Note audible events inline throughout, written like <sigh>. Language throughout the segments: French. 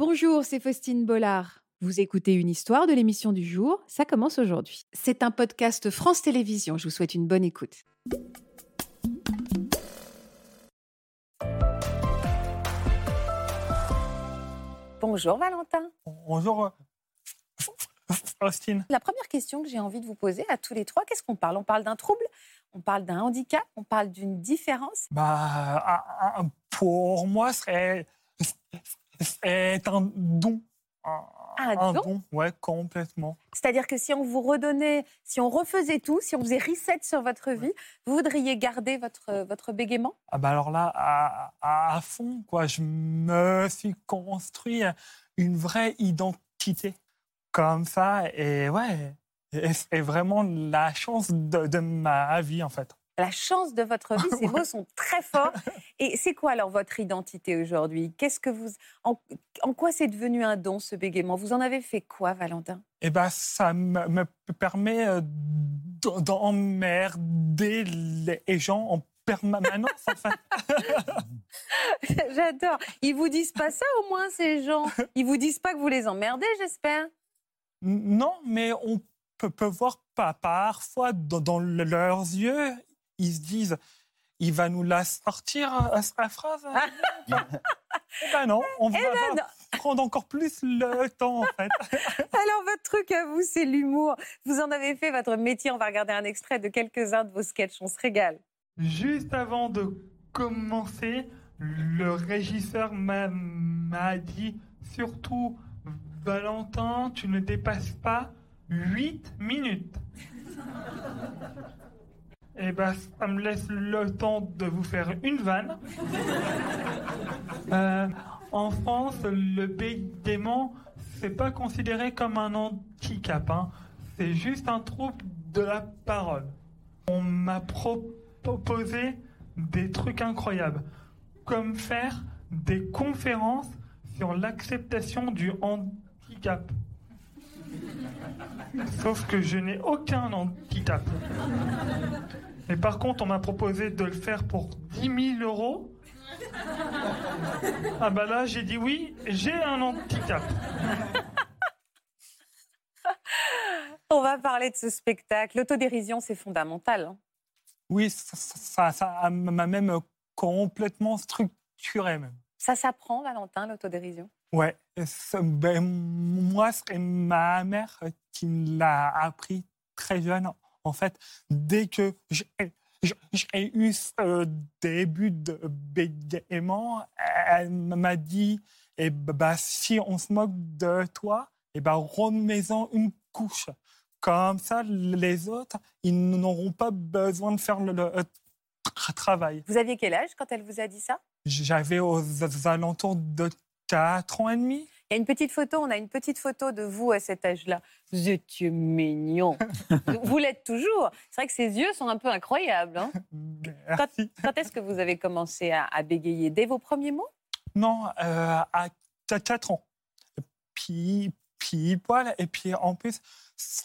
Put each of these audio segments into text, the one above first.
Bonjour, c'est Faustine Bollard. Vous écoutez une histoire de l'émission du jour, ça commence aujourd'hui. C'est un podcast France Télévisions, je vous souhaite une bonne écoute. Bonjour Valentin. Bonjour euh, Faustine. La première question que j'ai envie de vous poser à tous les trois, qu'est-ce qu'on parle? On parle d'un trouble? On parle d'un handicap? On parle d'une différence? Bah, pour moi, c'est c'est un don. Un, Un don Ouais, complètement. C'est-à-dire que si on vous redonnait, si on refaisait tout, si on faisait reset sur votre vie, vous voudriez garder votre, votre bégaiement? Ah bah alors là, à, à- à fond, quoi. Je me suis construit une vraie identité comme ça. Et ouais, c'est vraiment la chance de, de ma vie, en fait. La chance de votre vie, <laughs> ces mots sont très forts. Et c'est quoi alors votre identité aujourd'hui? Qu'est-ce que vous, en, en quoi c'est devenu un don ce bégaiement? Vous en avez fait quoi, Valentin? Et ben ça me, me permet euh, d'emmerder les gens en permanence, en fait. <laughs> J'adore. Ils vous disent pas ça au moins ces gens? Ils vous disent pas que vous les emmerdez, j'espère? Non, mais on peut, peut voir pas parfois dans, dans le- leurs yeux, ils se disent, il va nous la sortir euh, sa phrase. <laughs> Eh ben non, on va, ben va non. prendre encore plus le temps en fait. <laughs> Alors, votre truc à vous, c'est l'humour. Vous en avez fait votre métier. On va regarder un extrait de quelques-uns de vos sketchs. On se régale. Juste avant de commencer, le régisseur m'a m'a dit surtout Valentin, tu ne dépasses pas 8 minutes. <laughs> Et ben, ça me laisse le temps de vous faire une vanne. <laughs> Euh, en France, le bégaiement, c'est pas considéré comme un handicap. hein. C'est juste un trouble de la parole. On m'a pro- proposé des trucs incroyables, comme faire des conférences sur l'acceptation du handicap. Sauf que je n'ai aucun handicap. <laughs> Et par contre, on m'a proposé de le faire pour 10 000 euros. Ah bah là, j'ai dit oui, j'ai un handicap. <laughs> On va parler de ce spectacle. L'autodérision, c'est fondamental. hein. Oui, ça, ça- ça m'a même complètement structuré même. Ça s'apprend, Valentin, l'autodérision? Ouais, ben, moi, c'est ma mère qui me l'a appris très jeune. En fait, dès que j'ai eu ce début de bégaiement, elle m'a dit eh ben, bah, si on se moque de toi, eh ben, remets-en une couche. Comme ça, les autres, ils n'auront pas besoin de faire le, le tra- travail. Vous aviez quel âge quand elle vous a dit ça? J'avais aux alentours de 4 ans et demi. Il y a une petite photo, on a une petite photo de vous à cet âge-là. Vous étiez mignon. <laughs> vous l'êtes toujours. C'est vrai que ses yeux sont un peu incroyables. hein. Quand est-ce que vous avez commencé à, à bégayer? Dès vos premiers mots? Non, euh, à 4 ans. Puis, puis poil. Et puis en plus, ce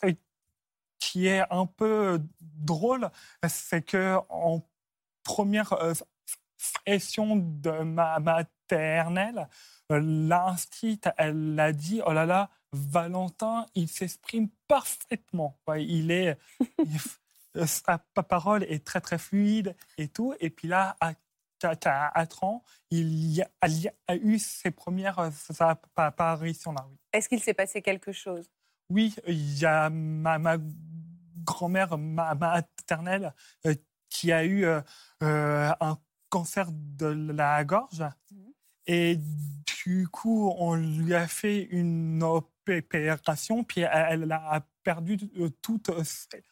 qui est un peu drôle, c'est que en première euh, session de ma maternelle, euh, l'instite, elle a dit Oh là là, Valentin, il s'exprime parfaitement. Il est. <laughs> euh, sa pa- parole est très très fluide et tout. Et puis là, à 4 ans, il y a, il y a eu ses premières euh, apparitions là. Oui. Est-ce qu'il s'est passé quelque chose? Oui, il y a ma, ma grand-mère ma, maternelle euh, qui a eu euh, euh, un cancer de la gorge. Mhm. Et du coup, on lui a fait une opération, puis elle, a perdu euh, toutes ses,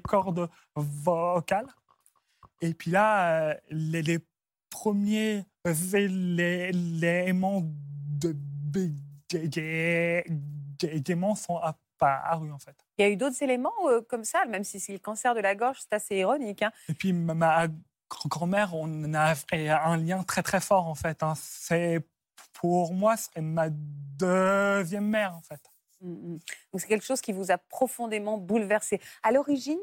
cordes vocales. Et puis là, les, les premiers éléments de bégaiement sont apparus, en fait. Il y a eu d'autres éléments euh, comme ça, même si c'est le cancer de la gorge, c'est assez ironique. hein. Et puis ma grand-mère, on a un lien très très fort en fait. hein. C'est pour moi, c'est ma deuxième mère en fait. Mm, mm. Donc c'est quelque chose qui vous a profondément bouleversé. À l'origine,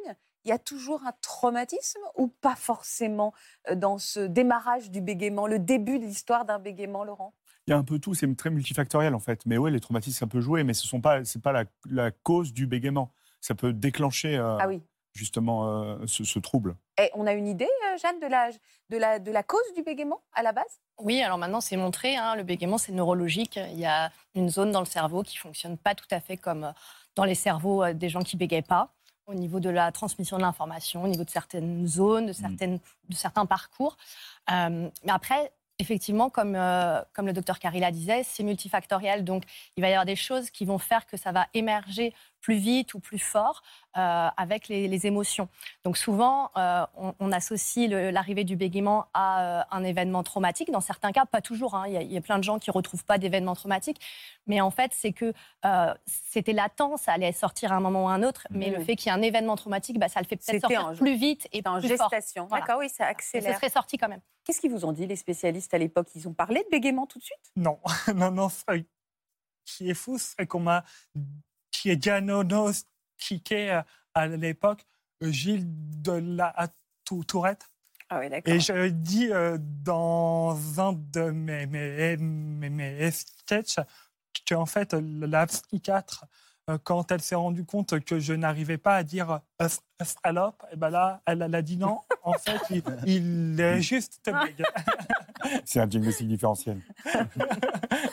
il y a toujours un traumatisme ou pas forcément euh, dans ce démarrage du bégaiement, le début de l'histoire d'un bégaiement, Laurent? Il y a un peu tout, c'est très multifactoriel en fait. Mais oui, les traumatismes, ça peut jouer, mais ce n'est pas, pas la, la, cause du bégaiement. Ça peut déclencher euh, ah oui. justement euh, ce, ce, trouble. Et on a une idée, Jeanne, de la, de, la, de la cause du bégaiement à la base? Oui, alors maintenant c'est montré, hein, le bégaiement c'est neurologique. Il y a une zone dans le cerveau qui fonctionne pas tout à fait comme dans les cerveaux des gens qui bégayent pas au niveau de la transmission de l'information, au niveau de certaines zones, de, certaines, de certains parcours. Euh, mais après, effectivement, comme, euh, comme le docteur Carilla disait, c'est multifactoriel. Donc, il va y avoir des choses qui vont faire que ça va émerger plus vite ou plus fort euh, avec les, émotions. Donc souvent, euh, on, associe l'arrivée du bégaiement à euh, un événement traumatique. Dans certains cas, pas toujours. Hein. Il, y a, plein de gens qui ne retrouvent pas d'événements traumatiques. Mais en fait, c'est que c'était latent, ça allait sortir à un moment ou à un autre. Mais le fait qu'il y ait un événement traumatique, bah, ça le fait peut-être sortir plus vite et en plus gestation. D'accord, oui, ça accélère. Et ce serait sorti quand même. Qu'est-ce qu'ils vous ont dit, les spécialistes, à l'époque? Ils ont parlé de bégaiement tout de suite? Non, <laughs> non, non. Ce qui est fou, c'est qu'on m'a qui est diagnostiqué euh, à l'époque euh, Gilles de la Tourette. Ah oui, Et je dis euh, dans un de mes, mes, mes, mes sketchs qu'en fait, la psychiatre, quand elle s'est rendue compte que je n'arrivais pas à dire salope, et ben là, elle, a dit non. <laughs> En fait, il, est juste C'est un diagnostic différentiel. <laughs>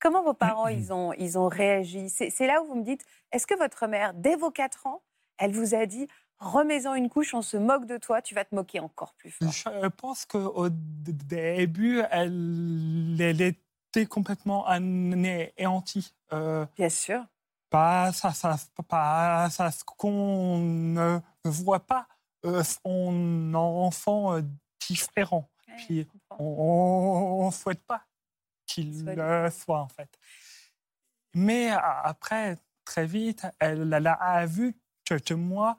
Comment vos parents, ils ont, ils ont réagi? C'est là où vous me dites, est-ce que votre mère, dès vos 4 ans, elle vous a dit, remets-en une couche, on se moque de toi, tu vas te moquer encore plus fort? Je pense qu'au début, elle, elle, était complètement anéantie. Euh, Bien sûr. Pas ça, ça, pas ça, ce qu'on ne voit pas euh, son enfant euh, différent. Puis on ne souhaite pas qu'il le soit, en fait. Mais après, très vite, elle, a vu que, moi,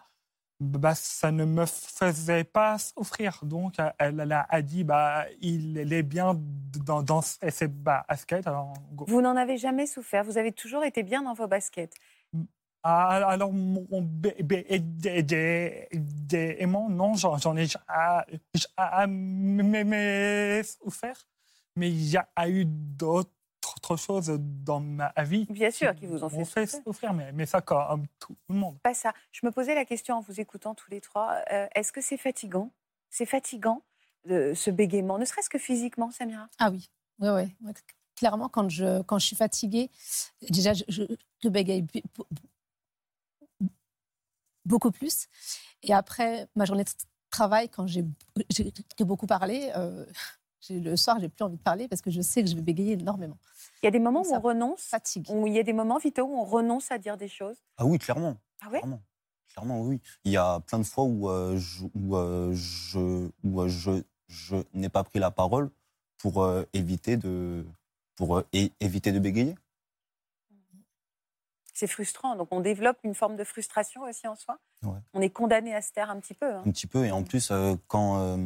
bah, ça ne me faisait pas souffrir. Donc, elle, a dit, bah, il est bien dans, dans ses baskets. Vous n'en avez jamais souffert Vous avez toujours été bien dans vos baskets ah, alors, mon aimant, non, j'en ai jamais souffert mais il y a eu d'autres choses dans ma vie. Bien sûr, qui vous ont fait, souffrir. mais, mais ça comme tout le monde. Pas ça. Je me posais la question en vous écoutant tous les trois. Euh, est-ce que c'est fatigant? C'est fatigant, de, ce bégaiement, ne serait-ce que physiquement, Samira? Ah oui, oui, oui. Clairement, quand je, quand je suis fatiguée, déjà, je, je, bégaye beaucoup plus. Et après, ma journée de travail, quand j'ai beaucoup parlé, euh, le soir, j'ai plus envie de parler parce que je sais que je vais bégayer énormément. Il y a des moments où on renonce. Fatigue. Où il y a des moments, Vito, où on renonce à dire des choses. Ah oui, clairement. Ah ouais? Clairement. clairement. oui. Il y a plein de fois où, euh, je, où, euh, je, où euh, je, je n'ai pas pris la parole pour éviter de pour éviter de bégayer. C'est frustrant. Donc on développe une forme de frustration aussi en soi. On est condamné à se taire un petit peu. Hein. Un petit peu. Et en plus, quand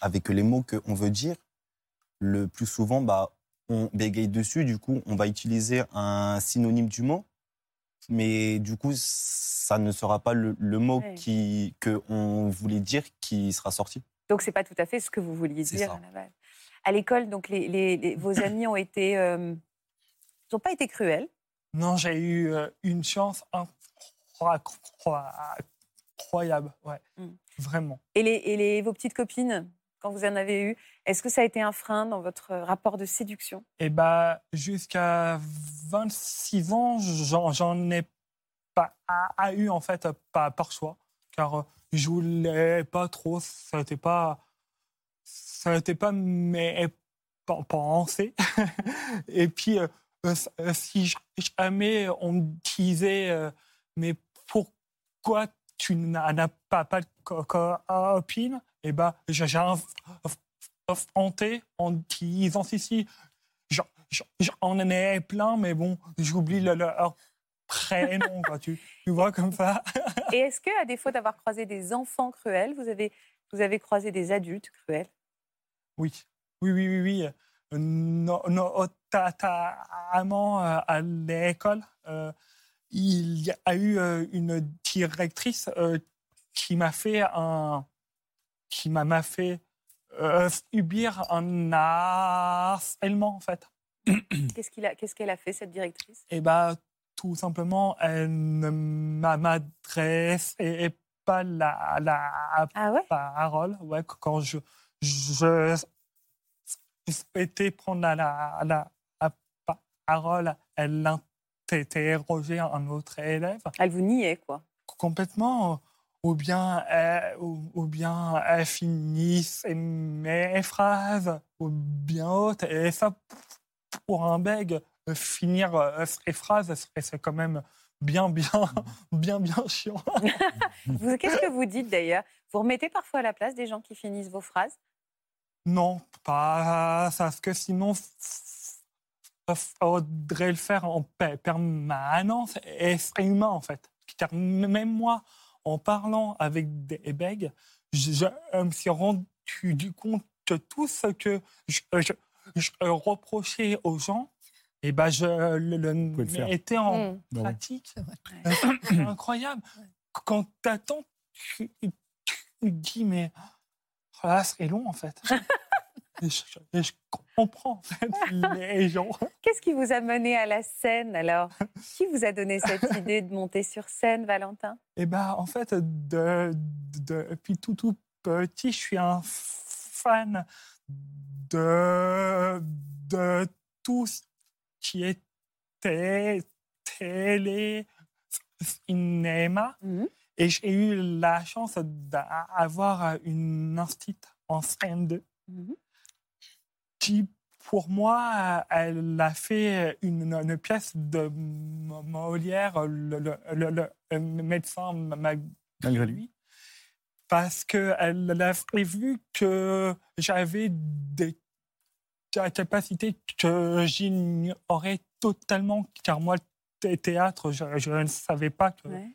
avec les mots qu'on veut dire, le plus souvent, bah, on bégaye dessus. Du coup, on va utiliser un synonyme du mot. Mais du coup, ça ne sera pas le, mot qui, que on voulait dire qui sera sorti. Donc, c'est pas tout à fait ce que vous vouliez dire à la base. À l'école, donc, les, vos <coughs> amis ont été, euh, n'ont pas été cruels? Non, j'ai eu euh, une chance incroyable, ouais, mmh. vraiment. Et, les, et les, vos petites copines, quand vous en avez eu. Est-ce que ça a été un frein dans votre rapport de séduction? Eh bien, jusqu'à 26 ans, j'en ai pas eu, en fait, pas par choix. Car euh, je voulais pas trop, ça n'était pas, ça n'était pas mes pensées. <laughs> Et puis, euh, euh, si jamais on me disait, mais pourquoi tu n'as pas, pas de copine eh ben, j'ai affronté en disant si, si, j'en ai plein, mais bon, j'oublie leur prénom, quoi, tu, tu vois comme ça. Et est-ce que, à défaut d'avoir croisé des enfants cruels, vous avez, vous avez croisé des adultes cruels Oui, oui, oui, oui, oui. Notamment euh, à l'école, euh, il y a eu euh, une directrice qui m'a fait un, qui m'a fait euh, subir un harcèlement en fait. <coughs> Qu'est-ce a- qu'elle a fait, cette directrice? Et bah tout simplement, elle ne m'a- m'adresse et, et pas la, la Ah ouais? parole. Ouais, quand je, je souhaitais prendre la, la, la- la parole, elle interrogeait un autre élève Elle vous niait, quoi. complètement, ou bien, elle, ou, ou bien finit ses- mes phrases, ou bien autre. Et ça, pour un bègue, euh, finir euh, ses phrases, c'est- c'est quand même bien, bien, bien, bien chiant. <laughs> Vous- Qu'est-ce que vous dites d'ailleurs? Vous remettez parfois à la place des gens qui finissent vos phrases? Non, pas ça, parce que sinon, il faudrait le faire en pe- permanence. Et c'est humain, en fait. Même moi, en parlant avec des bègues, je, je me suis rendu du compte que tout ce que je, je- je reprochais aux gens, et ben je le, le mettais en Mm. Bah pratique. C'est vrai. C'est incroyable. Quand t'attends, tu, tu dis, mais oh là, c'est long, en fait. <laughs> et, je, et je comprends, en fait, <laughs> les gens. Qu'est-ce qui vous a mené à la scène alors? Qui vous a donné cette <laughs> idée de monter sur scène, Valentin? Et ben, en fait, de, de- depuis tout, tout petit, je suis un fan de, de tout ce qui est té- télé, cinéma. Mhm. Et j'ai eu la chance d'avoir une institut en scène 2 Mhm. Qui, pour moi, elle a fait une, une pièce de Molière, le, le- le- le médecin Malgré lui. parce qu'elle a vu que j'avais des ca- capacités que j'ignorais totalement, car moi, le théâtre, je, je ne savais pas que, Ouais.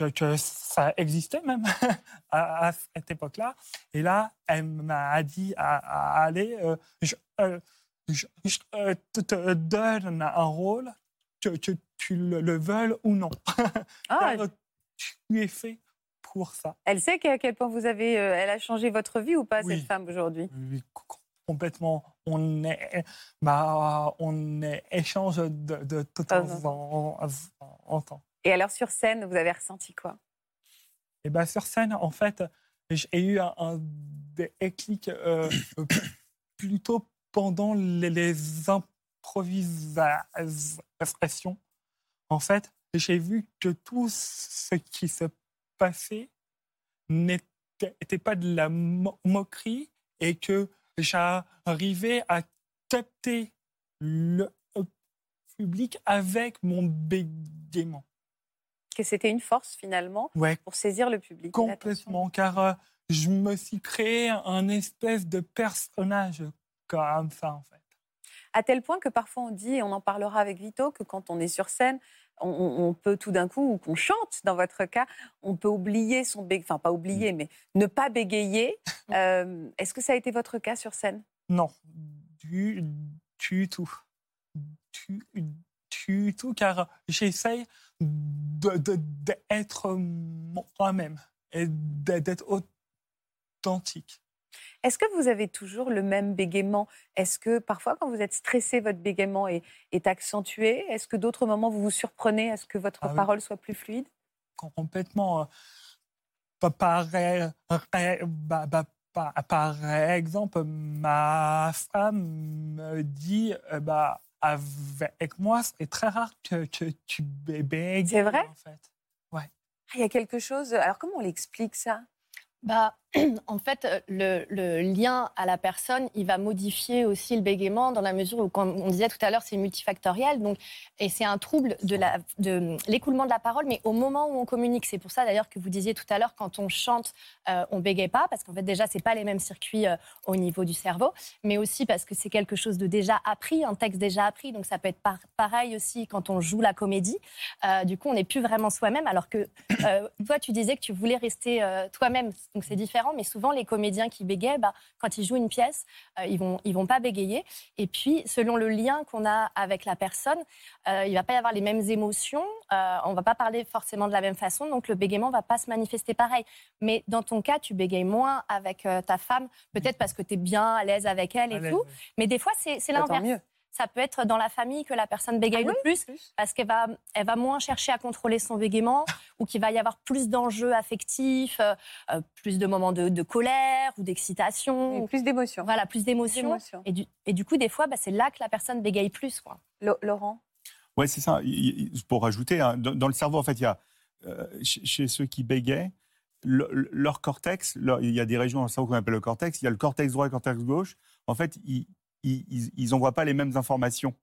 Que, que ça existait même <laughs> à, à cette époque-là. Et là, elle m'a dit à, à aller, euh, je, euh, je- je, euh, te, te donne un rôle, que, que tu le, le veuilles ou non. Ah, <laughs> Car tu es fait pour ça. elle sait qu'à quel point vous avez, euh, elle a changé votre vie ou pas Oui. cette femme aujourd'hui? Oui, co- complètement. On est, bah, on est échange de, de, de temps en, en- en temps. Et alors sur scène, vous avez ressenti quoi? Et ben sur scène, en fait, j'ai eu un, un déclic euh, <coughs> plutôt pendant les, improvisations. En fait, j'ai vu que tout ce qui se passait n'était pas de la mo- moquerie et que j'arrivais à capter le public avec mon bégaiement. Que c'était une force finalement Ouais, pour saisir le public. Complètement, car euh, je me suis créé un espèce de personnage comme ça, en fait. À tel point que parfois on dit, et on en parlera avec Vito, que quand on est sur scène, on, peut tout d'un coup, ou qu'on chante dans votre cas, on peut oublier son bég... Enfin, pas oublier, mais ne pas bégayer. <laughs> Euh, Est-ce que ça a été votre cas sur scène? Non, du, du tout. Du, du tout, car j'essaye d'être moi-même et d'être authentique. Est-ce que vous avez toujours le même bégaiement? Est-ce que parfois, quand vous êtes stressé, votre bégaiement est, est accentué? Est-ce que d'autres moments, vous vous surprenez à ce que votre Ah oui. parole soit plus fluide? Complètement. euh, pa- Par, par, par exemple, ma femme me dit euh, bah, avec moi, c'est très rare que, que tu bébé. C'est vrai? en fait. Ah, Il y a quelque chose. Alors, comment on l'explique ça? Bah, <clears throat> en fait, euh, le, lien à la personne, il va modifier aussi le bégaiement dans la mesure où, comme on disait tout à l'heure, c'est multifactoriel. Donc, et c'est un trouble de l'écoulement de la parole, mais au moment où on communique. C'est pour ça d'ailleurs que vous disiez tout à l'heure, quand on chante, euh, on bégaye pas, parce qu'en fait déjà, c'est pas les mêmes circuits euh, au niveau du cerveau, mais aussi parce que c'est quelque chose de déjà appris, un texte déjà appris. Donc ça peut être par- pareil aussi quand on joue la comédie. Euh, du coup, on n'est plus vraiment soi-même, alors que toi, tu disais que tu voulais rester toi-même. Donc c'est différent. Différent, mais souvent les comédiens qui bégayent, bah, quand ils jouent une pièce, euh, ils vont ils vont pas bégayer. Et puis selon le lien qu'on a avec la personne, euh, il va pas y avoir les mêmes émotions, euh, on va pas parler forcément de la même façon, donc le bégaiement va pas se manifester pareil. Mais dans ton cas, tu bégayes moins avec euh, ta femme, peut-être parce que tu es bien à l'aise avec elle et tout. Mais des fois, c'est Bah, l'inverse. Ça peut être dans la famille que la personne bégaye Ah le oui, plus, parce qu'elle va, elle va moins chercher à contrôler son bégaiement, <laughs> ou qu'il va y avoir plus d'enjeux affectifs, euh, euh, plus de moments de, de colère ou d'excitation, Oui, ou- Plus d'émotions. voilà, plus d'émotions. Et du, et du coup, des fois, bah, c'est là que la personne bégaye plus. Quoi. Laurent? Ouais, c'est ça. Pour rajouter, hein, dans, dans le cerveau, en fait, il y a euh, chez, ceux qui bégayent, le- le- leur cortex, leur- il y a des régions dans le cerveau qu'on appelle le cortex. Il y a le cortex droit et le cortex gauche. En fait, ils ils, ils envoient pas les mêmes informations.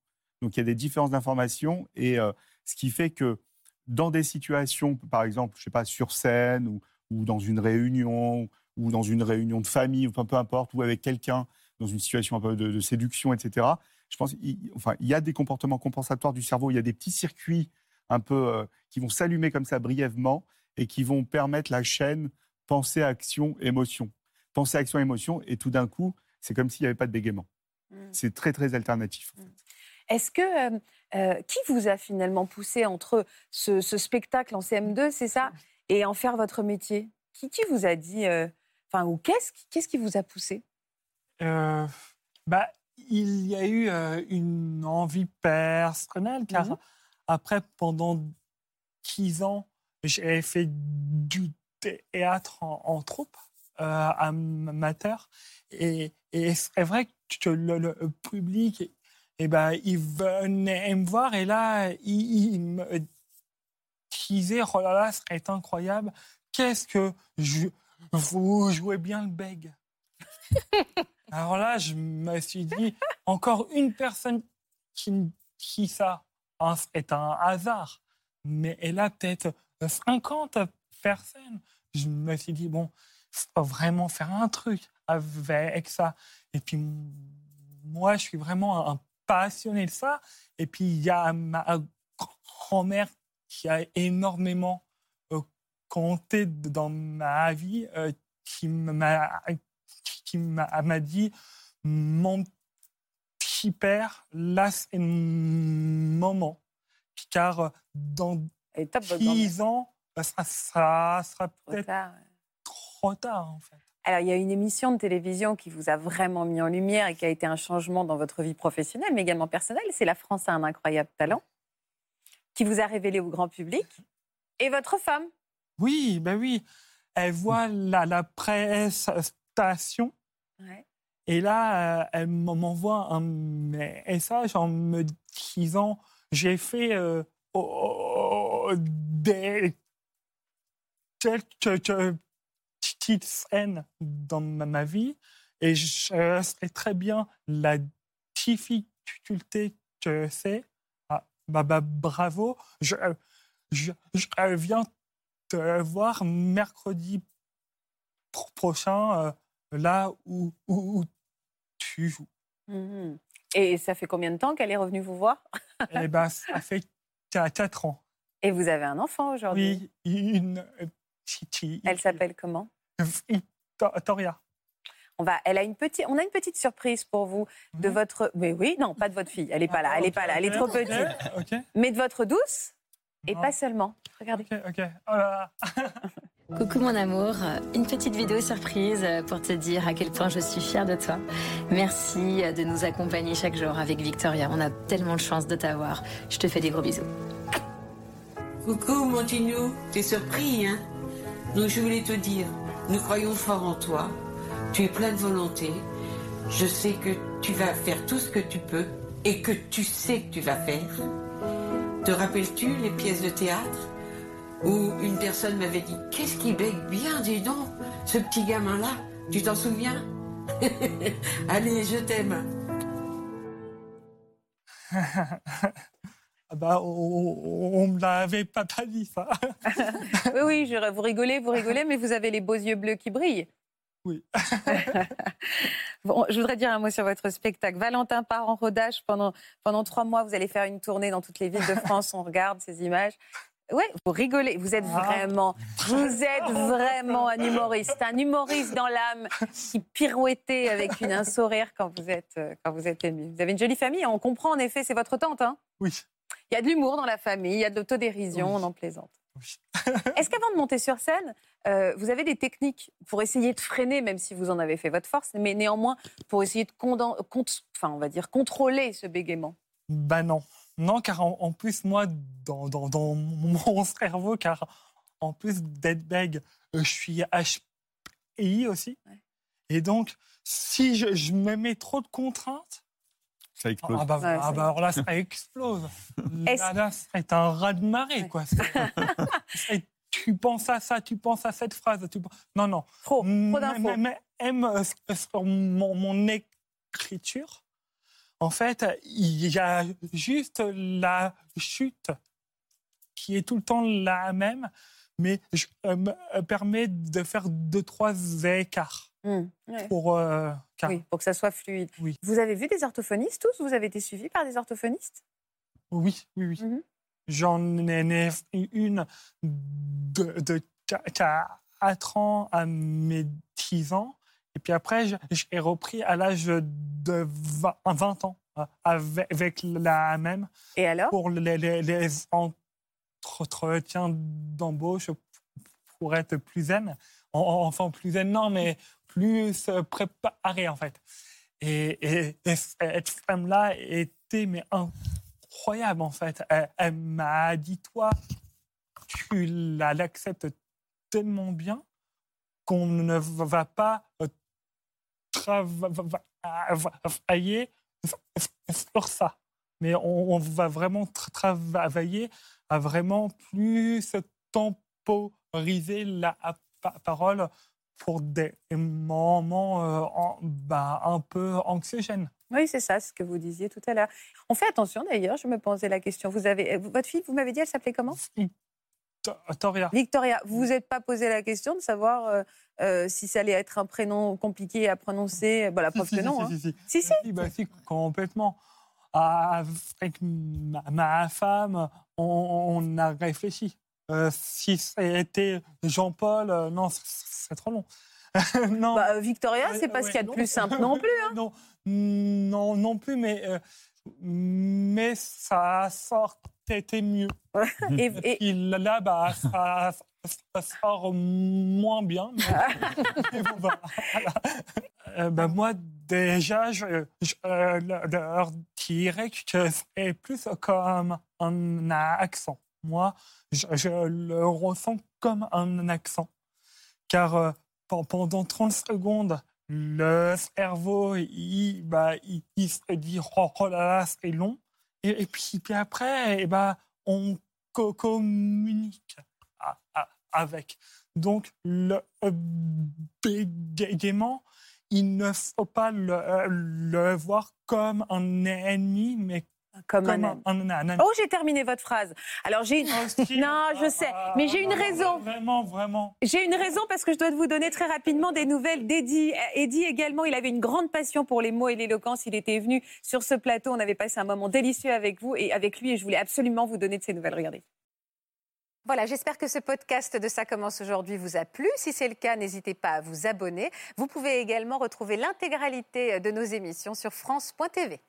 Donc, il y a des différences d'informations et euh, ce qui fait que dans des situations, par exemple, je sais pas, sur scène ou, dans une réunion ou dans une réunion de famille peu, importe, ou avec quelqu'un dans une situation un peu de, de séduction, etc. Je pense, il, enfin, il y a des comportements compensatoires du cerveau. Il y a des petits circuits un peu euh, qui vont s'allumer comme ça brièvement et qui vont permettre la chaîne pensée, action, émotion. Pensée, action, émotion, et tout d'un coup, c'est comme s'il n'y avait pas de bégaiement. Mm. C'est très, très alternatif. en fait. Est-ce que euh, euh, qui vous a finalement poussé entre ce, ce spectacle en CM2, c'est ça, et en faire votre métier? Qui, qui vous a dit, euh, enfin, ou qu'est-ce qui, qu'est-ce qui vous a poussé? Euh, bah, il y a eu euh, une envie personnelle, car Mhm. après, pendant 10 ans, j'ai fait du théâtre en, en troupe euh, amateur. Et, et c'est vrai le, public, eh ben, il venait me voir et là, il, il me disait Oh là là, c'est incroyable, qu'est-ce que je- vous jouez bien le bègue <laughs> alors là, je me suis dit, encore une personne qui, qui ça, hein, c'est un hasard. Mais elle a peut-être 50 personnes. Je me suis dit, bon, faut vraiment faire un truc avec ça. Et puis, moi, je suis vraiment un passionné de ça. Et puis, il y a ma grand-mère qui a énormément euh, compté dans ma vie, euh, qui m'a qui m'a m'a dit mon petit père là c'est le moment car euh, dans Elle est top, votre grand-mère. 10 ans bah, ça, ça sera peut-être. Trop tard en fait Alors, il y a une émission de télévision qui vous a vraiment mis en lumière et qui a été un changement dans votre vie professionnelle, mais également personnelle. C'est La France a un incroyable talent, qui vous a révélé au grand public. Et votre femme oui ben oui elle voit la, la prestation Et là, euh, elle m'envoie un message en me disant j'ai fait euh, oh, des quelques petites scènes dans ma, vie et je sais très bien la difficulté que c'est. Ah, bah, bah, bravo. Je, je, je viens te voir mercredi pro- prochain. euh, là où, où, où tu joues. Mhm. Et ça fait combien de temps qu'elle est revenue vous voir? Eh ben, ça fait 4 ans. Et vous avez un enfant aujourd'hui? Oui, une euh, petite. Elle s'appelle comment? Victoria. on va, elle a une petite, on a une petite surprise pour vous de Mhm. votre. Mais oui, non, pas de votre fille. Elle est pas là. Elle est pas là. Elle est trop Ok, petite. Ok. Mais de votre douce et Non. pas seulement. Regardez. Ok, ok. Oh là là. <laughs> Coucou mon amour, une petite vidéo surprise pour te dire à quel point je suis fière de toi. Merci de nous accompagner chaque jour avec Victoria. On a tellement de chance de t'avoir. Je te fais des gros bisous. Coucou mon Tinou, t'es surpris, hein? Donc je voulais te dire, nous croyons fort en toi. Tu es plein de volonté. Je sais que tu vas faire tout ce que tu peux et que tu sais que tu vas faire. Te rappelles-tu les pièces de théâtre où une personne m'avait dit Qu'est-ce qui bègue bien, dis donc, ce petit gamin-là Tu t'en souviens? <laughs> Allez, je t'aime. <laughs> Ah bah, on ne me l'avait pas, pas dit, ça. <laughs> Oui, oui, je- vous rigolez, vous rigolez, mais vous avez les beaux yeux bleus qui brillent. Oui. <laughs> Bon, je voudrais dire un mot sur votre spectacle. Valentin part en rodage pendant, pendant trois mois. Vous allez faire une tournée dans toutes les villes de France. On regarde ces images. Ouais, vous rigolez. Vous êtes Ah. vraiment, vous êtes vraiment un humoriste, un humoriste dans l'âme qui pirouettait avec une, un sourire quand vous êtes euh, quand vous êtes ému. Vous avez une jolie famille. On comprend en effet, c'est votre tante. Hein? Oui. Il y a de l'humour dans la famille, il y a de l'autodérision, Oui. on en plaisante. Oui. <laughs> Est-ce qu'avant de monter sur scène, euh, vous avez des techniques pour essayer de freiner, même si vous en avez fait votre force, mais néanmoins pour essayer de conden- cont- enfin, on va dire contrôler ce bégaiement? Bah non. Non, car en, en plus, moi, dans, dans, dans mon <laughs> cerveau, car en plus d'être bègue, euh, je suis HPI aussi. Ouais. Et donc, si je, je me mets trop de contraintes, Ça explose. ah bah, Ouais, ah bah alors là, ça explose. <laughs> Est-ce- là, là, c'est un ras-de-marée, Ouais. quoi. C'est- <laughs> c'est- tu penses à ça, tu penses à cette phrase. Tu... penses- Non, non. Trop, trop Mais- d'infos. mais- mais aime euh, sur mon, mon écriture. En fait, il y a juste la chute qui est tout le temps la même, mais je euh, me euh, permet de faire deux, trois écarts Ouais. pour. euh, car- Oui, pour que ça soit fluide. Oui. Vous avez vu des orthophonistes tous? Vous avez été suivis par des orthophonistes? Oui, oui, oui. Mhm. J'en ai une de, de 4 ans à mes 10 ans. Et puis après, j'ai repris à l'âge de 20, 20 ans euh, avec, avec la même Et alors? Pour les, les, les entretiens d'embauche pour être plus zen. En- en- Enfin, plus non, mais plus euh, préparé en fait. Et, et- et cette femme-là était mais incroyable en fait. Elle, m'a dit toi, tu la- l'acceptes tellement bien qu'on ne va pas euh, travailler sur ça. Mais on, va vraiment tra- travailler à vraiment plus temporiser la pa- parole pour des moments euh, en- bah, un peu anxiogènes. Oui, c'est ça, ce que vous disiez tout à l'heure. On fait attention d'ailleurs, je me posais la question. Vous avez, euh, votre fille, vous m'avez dit, elle s'appelait comment? Victoria. Victoria. Vous vous êtes pas posé la question de savoir euh, euh, si ça allait être un prénom compliqué à prononcer Bon, la preuve Si, que si, non. si, hein. si, si. Si, si. Bah, si, complètement. Avec ma, ma femme, on, on a réfléchi. Euh, si c'était Jean-Paul, euh, non, c'est- trop long. <laughs> non, Bah, euh, Victoria, c'est pas ce qu'il y a de plus simple non plus. hein. <laughs> non, non, non plus, mais, euh, mais ça sortait mieux. Et, <laughs> Et et- puis là, bah, ça, ça sort moins bien. mais- mais bon, bah, voilà. Euh, bah, moi, déjà, je, je leur dirais que c'est plus comme un accent. Moi, je, le ressens comme un accent. Car euh, pen- pendant 30 secondes, le cerveau, il, bah, il, se dit oh, oh là là, c'est long. Et, et puis, puis après, eh bah, on co- communique avec. Donc, le euh, bégaiement, il ne faut pas le, euh, le voir comme un ennemi, mais comme un comme âne. un, un ami. Oh, j'ai terminé votre phrase. Alors, j'ai une... Non, je sais, mais j'ai une raison. Vraiment, vraiment. J'ai une raison parce que je dois vous donner très rapidement des nouvelles d'Eddie. Euh, Eddie également, il avait une grande passion pour les mots et l'éloquence. Il était venu sur ce plateau. On avait passé un moment délicieux avec vous et avec lui et je voulais absolument vous donner de ces nouvelles. Regardez. Voilà, j'espère que ce podcast de Ça commence aujourd'hui vous a plu. Si c'est le cas, n'hésitez pas à vous abonner. Vous pouvez également retrouver l'intégralité de nos émissions sur France.tv.